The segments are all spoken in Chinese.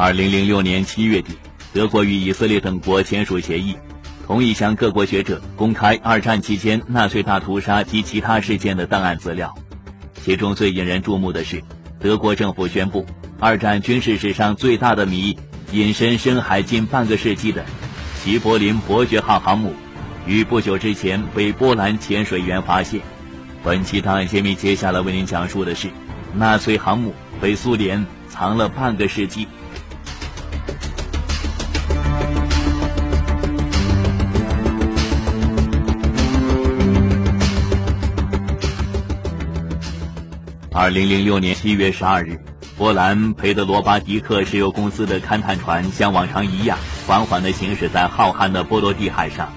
二零零六年七月底，德国与以色列等国签署协议，同意向各国学者公开二战期间纳粹大屠杀及其他事件的档案资料。其中最引人注目的是，德国政府宣布，二战军事史上最大的谜——隐身深海近半个世纪的齐柏林伯爵号航母，于不久之前被波兰潜水员发现。本期档案揭秘接下来为您讲述的是，纳粹航母被苏联藏了半个世纪。二零零六年七月十二日，波兰佩德罗巴迪克石油公司的勘探船像往常一样，缓缓地行驶在浩瀚的波罗的海上。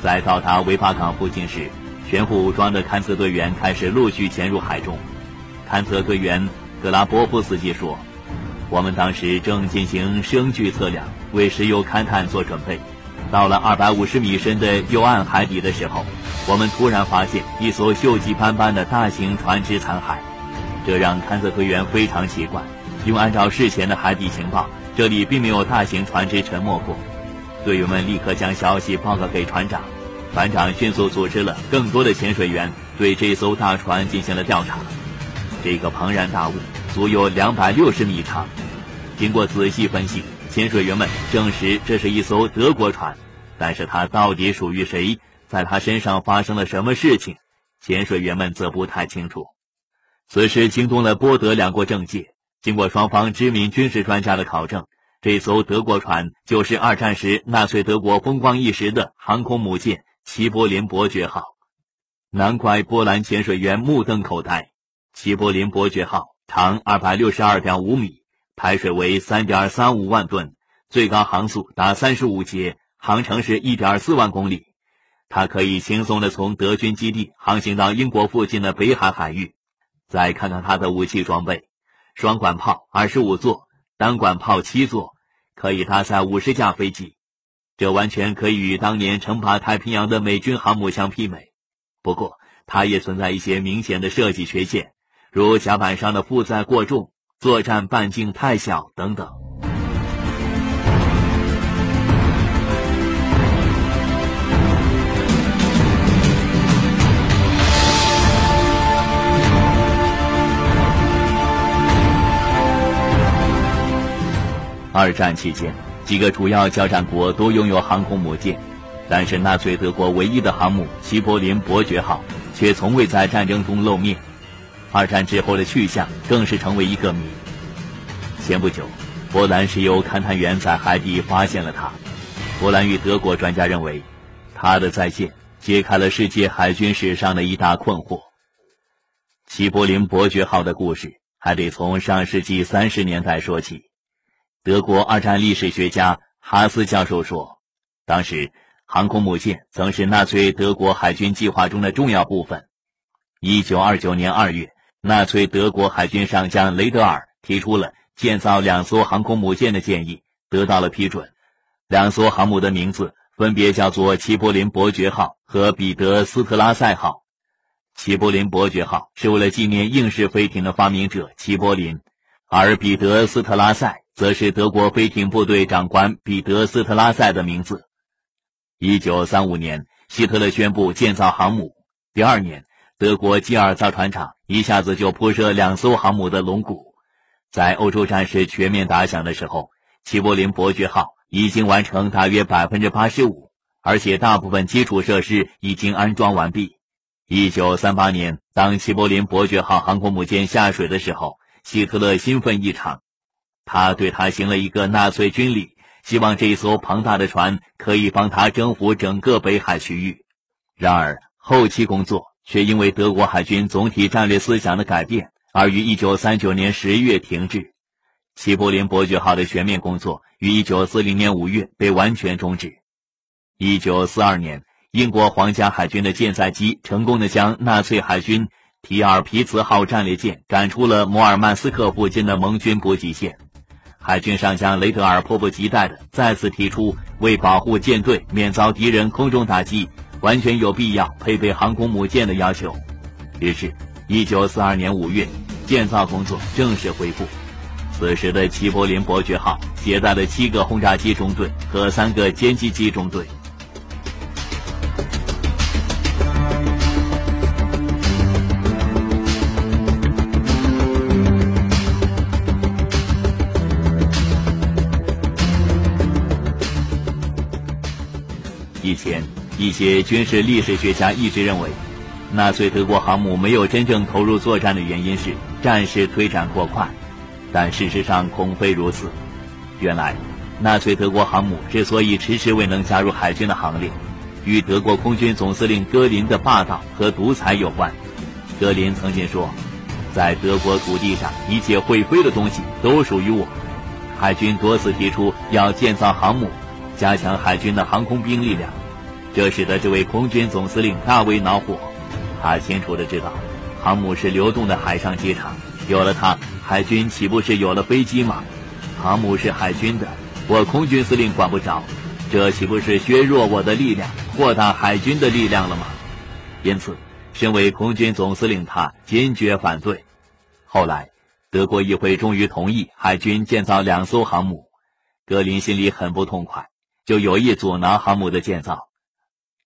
在到达维巴港附近时，全副武装的勘测队员开始陆续潜入海中。勘测队员格拉波夫斯基说：“我们当时正进行声距测量，为石油勘探做准备。到了二百五十米深的幽暗海底的时候，我们突然发现一艘锈迹斑斑的大型船只残骸。”这让勘测队员非常奇怪，因为按照事前的海底情报，这里并没有大型船只沉没过。队员们立刻将消息报告给船长，船长迅速组织了更多的潜水员对这艘大船进行了调查。这个庞然大物足有两百六十米长，经过仔细分析，潜水员们证实这是一艘德国船，但是它到底属于谁，在它身上发生了什么事情，潜水员们则不太清楚。此事惊动了波德两国政界。经过双方知名军事专家的考证，这艘德国船就是二战时纳粹德国风光一时的航空母舰“齐柏林伯爵号”。难怪波兰潜水员目瞪口呆。齐柏林伯爵号长二百六十二点五米，排水为三点三五万吨，最高航速达三十五节，航程是一点四万公里。它可以轻松地从德军基地航行到英国附近的北海海域。再看看它的武器装备：双管炮二十五座，单管炮七座，可以搭载五十架飞机。这完全可以与当年称霸太平洋的美军航母相媲美。不过，它也存在一些明显的设计缺陷，如甲板上的负载过重、作战半径太小等等。二战期间，几个主要交战国都拥有航空母舰，但是纳粹德国唯一的航母“齐柏林伯爵号”却从未在战争中露面。二战之后的去向更是成为一个谜。前不久，波兰石油勘探员在海底发现了它。波兰与德国专家认为，它的再现揭开了世界海军史上的一大困惑。齐柏林伯爵号的故事还得从上世纪三十年代说起。德国二战历史学家哈斯教授说：“当时，航空母舰曾是纳粹德国海军计划中的重要部分。一九二九年二月，纳粹德国海军上将雷德尔提出了建造两艘航空母舰的建议，得到了批准。两艘航母的名字分别叫做齐柏林伯爵号和彼得斯特拉塞号。齐柏林伯爵号是为了纪念硬式飞艇的发明者齐柏林，而彼得斯特拉塞。”则是德国飞艇部队长官彼得斯特拉塞的名字。一九三五年，希特勒宣布建造航母。第二年，德国基尔造船厂一下子就铺设两艘航母的龙骨。在欧洲战事全面打响的时候，齐柏林伯爵号已经完成大约百分之八十五，而且大部分基础设施已经安装完毕。一九三八年，当齐柏林伯爵号航空母舰下水的时候，希特勒兴奋异常。他对他行了一个纳粹军礼，希望这一艘庞大的船可以帮他征服整个北海区域。然而，后期工作却因为德国海军总体战略思想的改变，而于1939年10月停滞。齐柏林伯爵号的全面工作于1940年5月被完全终止。1942年，英国皇家海军的舰载机成功的将纳粹海军提尔皮茨号战列舰赶出了摩尔曼斯克附近的盟军补给线。海军上将雷德尔迫不及待地再次提出，为保护舰队免遭敌人空中打击，完全有必要配备航空母舰的要求。于是，，1942年5月，建造工作正式恢复。此时的齐柏林伯爵号携带了七个轰炸机中队和三个歼击机中队。以前，一些军事历史学家一直认为，纳粹德国航母没有真正投入作战的原因是战事推展过快。但事实上恐非如此。原来，纳粹德国航母之所以迟迟未能加入海军的行列，与德国空军总司令戈林的霸道和独裁有关。戈林曾经说：“在德国土地上，一切会飞的东西都属于我。”海军多次提出要建造航母，加强海军的航空兵力量，这使得这位空军总司令大为恼火。他清楚的知道，航母是流动的海上机场，有了它。海军岂不是有了飞机吗？航母是海军的，我空军司令管不着，这岂不是削弱我的力量，扩大海军的力量了吗？因此，身为空军总司令，他坚决反对。后来，德国议会终于同意海军建造两艘航母，格林心里很不痛快，就有意阻挠航母的建造。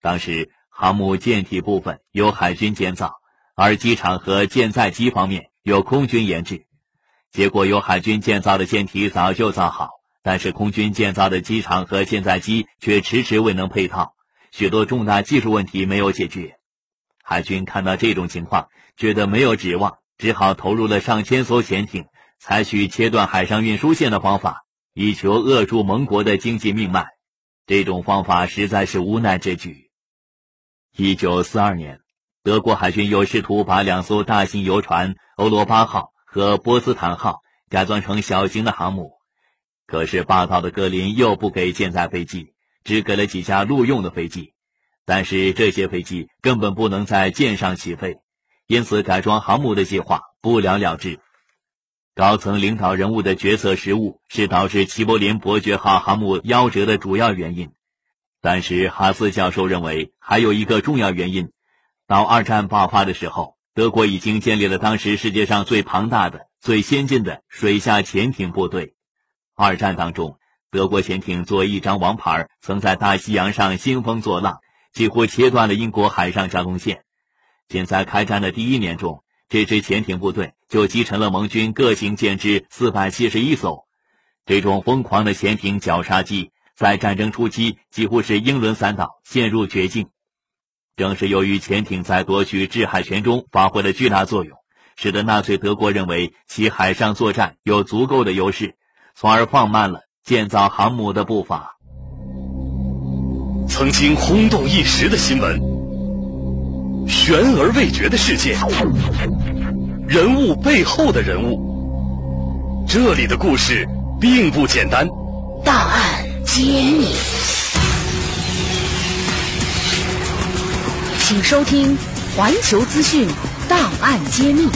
当时，航母舰体部分由海军建造，而机场和舰载机方面由空军研制。结果，由海军建造的舰体早就造好，但是空军建造的机场和舰载机却迟迟未能配套，许多重大技术问题没有解决。海军看到这种情况，觉得没有指望，只好投入了上千艘潜艇，采取切断海上运输线的方法，以求扼住盟国的经济命脉。这种方法实在是无奈之举。一九四二年，德国海军又试图把两艘大型游船“欧罗巴号”。和波斯坦号改装成小型的航母，可是霸道的格林又不给舰载飞机，只给了几架陆用的飞机。但是这些飞机根本不能在舰上起飞，因此改装航母的计划不了了之。高层领导人物的决策失误是导致齐柏林伯爵号航母夭折的主要原因。但是哈斯教授认为还有一个重要原因：到二战爆发的时候。德国已经建立了当时世界上最庞大的、最先进的水下潜艇部队。二战当中，德国潜艇作为一张王牌，曾在大西洋上兴风作浪，几乎切断了英国海上交通线。仅在开战的第一年中，这支潜艇部队就击沉了盟军各型舰只四百七十一艘。这种疯狂的潜艇绞杀机，在战争初期几乎是英伦三岛陷入绝境。正是由于潜艇在夺取制海权中发挥了巨大作用，使得纳粹德国认为其海上作战有足够的优势，从而放慢了建造航母的步伐。曾经轰动一时的新闻，悬而未决的世界，人物背后的人物，这里的故事并不简单。档案揭秘。请收听《环球资讯档案揭秘》，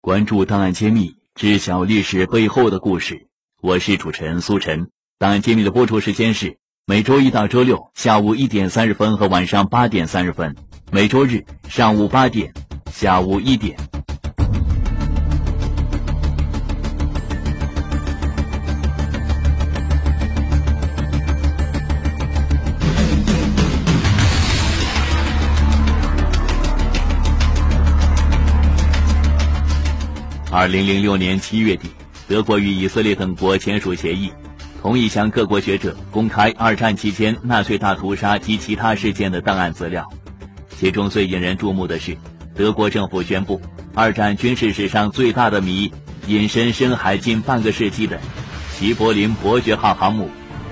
关注档案揭秘，知晓历史背后的故事。我是主持人苏晨。档案揭秘的播出时间是每周一到周六下午一点三十分和晚上八点三十分，每周日上午八点、下午一点。二零零六年七月底，德国与以色列等国签署协议，同意向各国学者公开二战期间纳粹大屠杀及其他事件的档案资料。其中最引人注目的是，德国政府宣布，二战军事史上最大的谜——隐身深海近半个世纪的齐柏林伯爵号航母，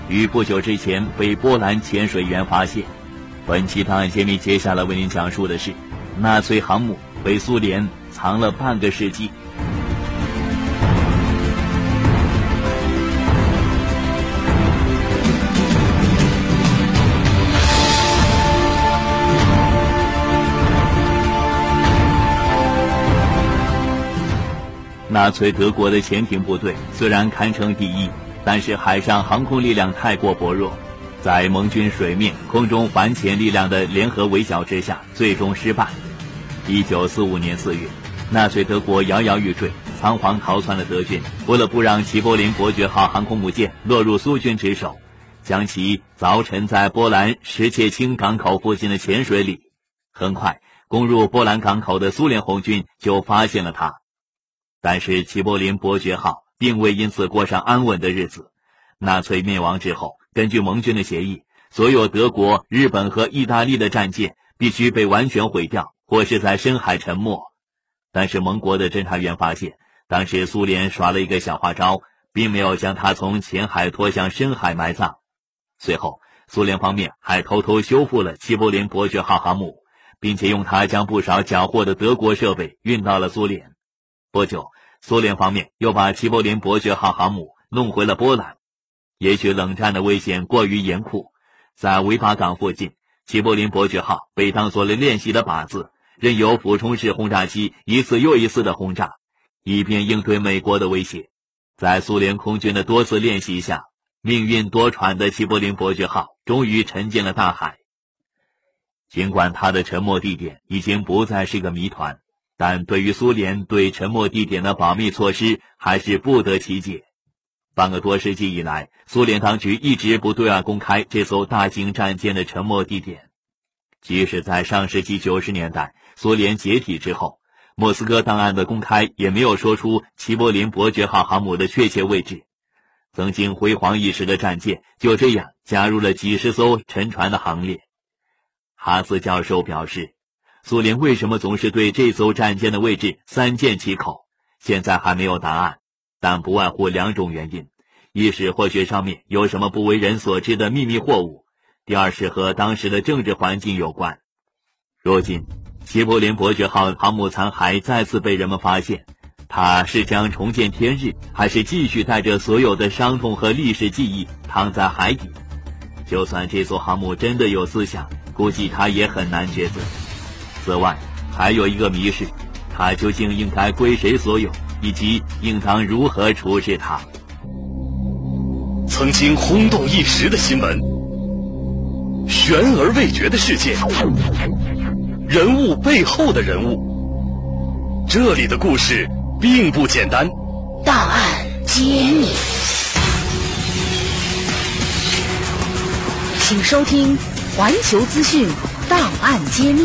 于不久之前被波兰潜水员发现。本期档案揭秘，接下来为您讲述的是，纳粹航母被苏联藏了半个世纪。纳粹德国的潜艇部队虽然堪称第一，但是海上航空力量太过薄弱，在盟军水面、空中反潜力量的联合围剿之下，最终失败。一九四五年四月，纳粹德国摇摇欲坠，仓皇逃窜的德军，为了不让齐柏林伯爵号航空母舰落入苏军之手，将其凿沉在波兰什切青港口附近的浅水里。很快，攻入波兰港口的苏联红军就发现了它。但是齐柏林伯爵号并未因此过上安稳的日子。纳粹灭亡之后，根据盟军的协议，所有德国、日本和意大利的战舰必须被完全毁掉，或是在深海沉没。但是盟国的侦察员发现，当时苏联耍了一个小花招，并没有将它从浅海拖向深海埋葬。随后，苏联方面还偷偷修复了齐柏林伯爵号航母，并且用它将不少缴获的德国设备运到了苏联。不久，苏联方面又把齐柏林伯爵号航母弄回了波兰。也许冷战的危险过于严酷，在维巴港附近，齐柏林伯爵号被当做了练习的靶子，任由俯冲式轰炸机一次又一次的轰炸，以便应对美国的威胁。在苏联空军的多次练习下，命运多舛的齐柏林伯爵号终于沉进了大海。尽管它的沉没地点已经不再是个谜团，但对于苏联对沉没地点的保密措施还是不得其解。半个多世纪以来，苏联当局一直不对外公开这艘大型战舰的沉没地点。即使在上世纪九十年代，苏联解体之后，莫斯科档案的公开也没有说出齐柏林伯爵号航母的确切位置。曾经辉煌一时的战舰就这样加入了几十艘沉船的行列。哈斯教授表示，苏联为什么总是对这艘战舰的位置三缄其口，现在还没有答案。但不外乎两种原因：一是或许上面有什么不为人所知的秘密货物；第二是和当时的政治环境有关。如今，齐柏林伯爵号航母残骸再次被人们发现，它是将重见天日，还是继续带着所有的伤痛和历史记忆躺在海底？就算这艘航母真的有思想，估计它也很难抉择。此外，还有一个谜是，它究竟应该归谁所有？以及应当如何处置它？曾经轰动一时的新闻，悬而未决的事件，人物背后的人物，这里的故事并不简单。档案揭秘，请收听《环球资讯档案揭秘》。